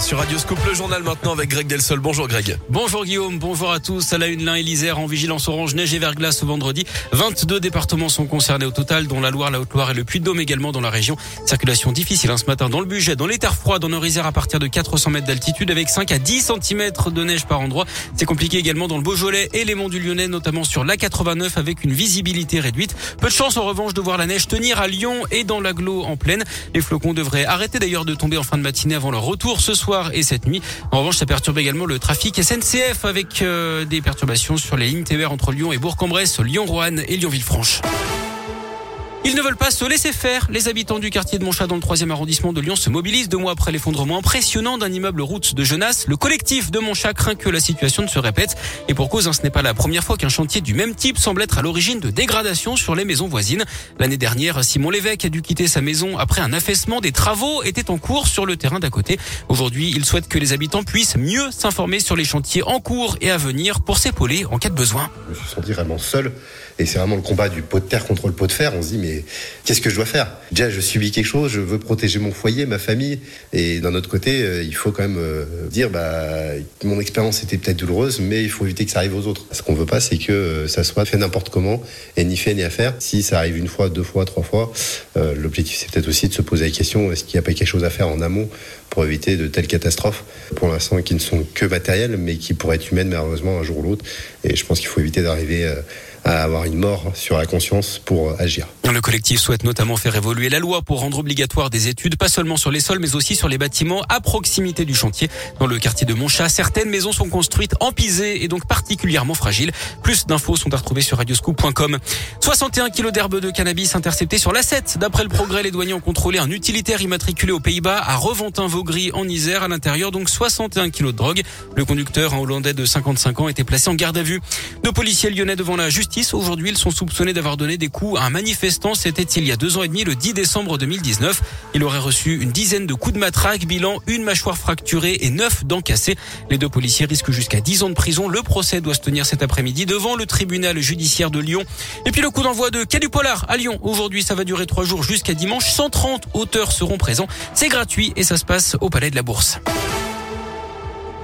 sur Radio Scoop, le journal maintenant avec Greg Delsol. Bonjour Greg. Bonjour Guillaume, bonjour à tous. À la une, l'un et l'Isère en vigilance orange, neige et verglas ce vendredi. 22 départements sont concernés au total, dont la Loire, la Haute-Loire et le Puy-de-Dôme également dans la région. Circulation difficile hein, ce matin dans le budget, dans les terres froides, le Isère à partir de 400 mètres d'altitude avec 5 à 10 cm de neige par endroit. C'est compliqué également dans le Beaujolais et les monts du Lyonnais, notamment sur l'A89 avec une visibilité réduite. Peu de chance en revanche de voir la neige tenir à Lyon et dans l'agglo en pleine. Les flocons devraient arrêter d'ailleurs de tomber en fin de matinée avant leur retour ce soir et cette nuit. En revanche, ça perturbe également le trafic SNCF avec euh, des perturbations sur les lignes TER entre Lyon et Bourg-en-Bresse, Lyon-Roanne et Lyon-Villefranche. Ils ne veulent pas se laisser faire. Les habitants du quartier de Montchat dans le 3 arrondissement de Lyon se mobilisent deux mois après l'effondrement impressionnant d'un immeuble route de Genasse. Le collectif de Montchat craint que la situation ne se répète. Et pour cause, hein, ce n'est pas la première fois qu'un chantier du même type semble être à l'origine de dégradations sur les maisons voisines. L'année dernière, Simon Lévesque a dû quitter sa maison après un affaissement. Des travaux étaient en cours sur le terrain d'à côté. Aujourd'hui, il souhaite que les habitants puissent mieux s'informer sur les chantiers en cours et à venir pour s'épauler en cas de besoin. Je me suis senti vraiment seul. Et c'est vraiment le combat du pot de terre contre le pot de fer. On se dit, mais qu'est-ce que je dois faire? Déjà, je subis quelque chose, je veux protéger mon foyer, ma famille. Et d'un autre côté, euh, il faut quand même euh, dire, bah, mon expérience était peut-être douloureuse, mais il faut éviter que ça arrive aux autres. Ce qu'on veut pas, c'est que euh, ça soit fait n'importe comment, et ni fait ni à faire. Si ça arrive une fois, deux fois, trois fois, l'objectif, c'est peut-être aussi de se poser la question, est-ce qu'il n'y a pas quelque chose à faire en amont pour éviter de telles catastrophes, pour l'instant, qui ne sont que matérielles, mais qui pourraient être humaines, malheureusement, un jour ou l'autre. Et je pense qu'il faut éviter d'arriver à avoir une mort sur la conscience pour agir. Collectif souhaite notamment faire évoluer la loi pour rendre obligatoire des études, pas seulement sur les sols, mais aussi sur les bâtiments à proximité du chantier. Dans le quartier de Montchat, certaines maisons sont construites en pisé et donc particulièrement fragiles. Plus d'infos sont à retrouver sur radioscoop.com. 61 kilos d'herbe de cannabis interceptés sur l'A7. D'après le progrès, les douaniers ont contrôlé un utilitaire immatriculé aux Pays-Bas à Reventin-Vaugry en Isère. À l'intérieur, donc 61 kilos de drogue. Le conducteur, un Hollandais de 55 ans, était placé en garde à vue. Deux policiers lyonnais devant la justice Aujourd'hui, ils sont soupçonnés d'avoir donné des coups à un manifestant. C'était il y a deux ans et demi, le 10 décembre 2019. Il aurait reçu une dizaine de coups de matraque, bilan une mâchoire fracturée et neuf dents cassées. Les deux policiers risquent jusqu'à 10 ans de prison. Le procès doit se tenir cet après-midi devant le tribunal judiciaire de Lyon. Et puis le coup d'envoi de Quai du Polar à Lyon. Aujourd'hui, ça va durer trois jours jusqu'à dimanche. 130 auteurs seront présents. C'est gratuit et ça se passe au Palais de la Bourse.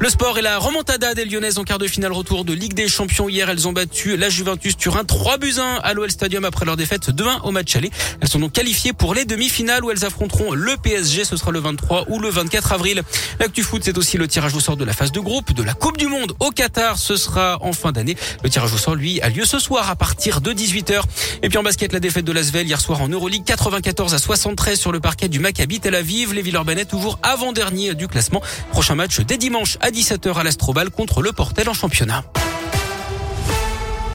Le sport et la remontada des Lyonnaises en quart de finale retour de Ligue des Champions. Hier, elles ont battu la Juventus Turin 3 buts 1 à l'OL Stadium après leur défaite 2-1 au match aller. Elles sont donc qualifiées pour les demi-finales où elles affronteront le PSG. Ce sera le 23 ou le 24 avril. L'actu foot, c'est aussi le tirage au sort de la phase de groupe de la Coupe du Monde au Qatar. Ce sera en fin d'année. Le tirage au sort, lui, a lieu ce soir à partir de 18h. Et puis en basket, la défaite de l'Asvel hier soir en Euroleague 94 à 73 sur le parquet du Maccabi Tel Aviv. Les Villeurbanais toujours avant-dernier du classement. Prochain match dès dimanche à 17h à l'Astrobal contre le Portel en championnat.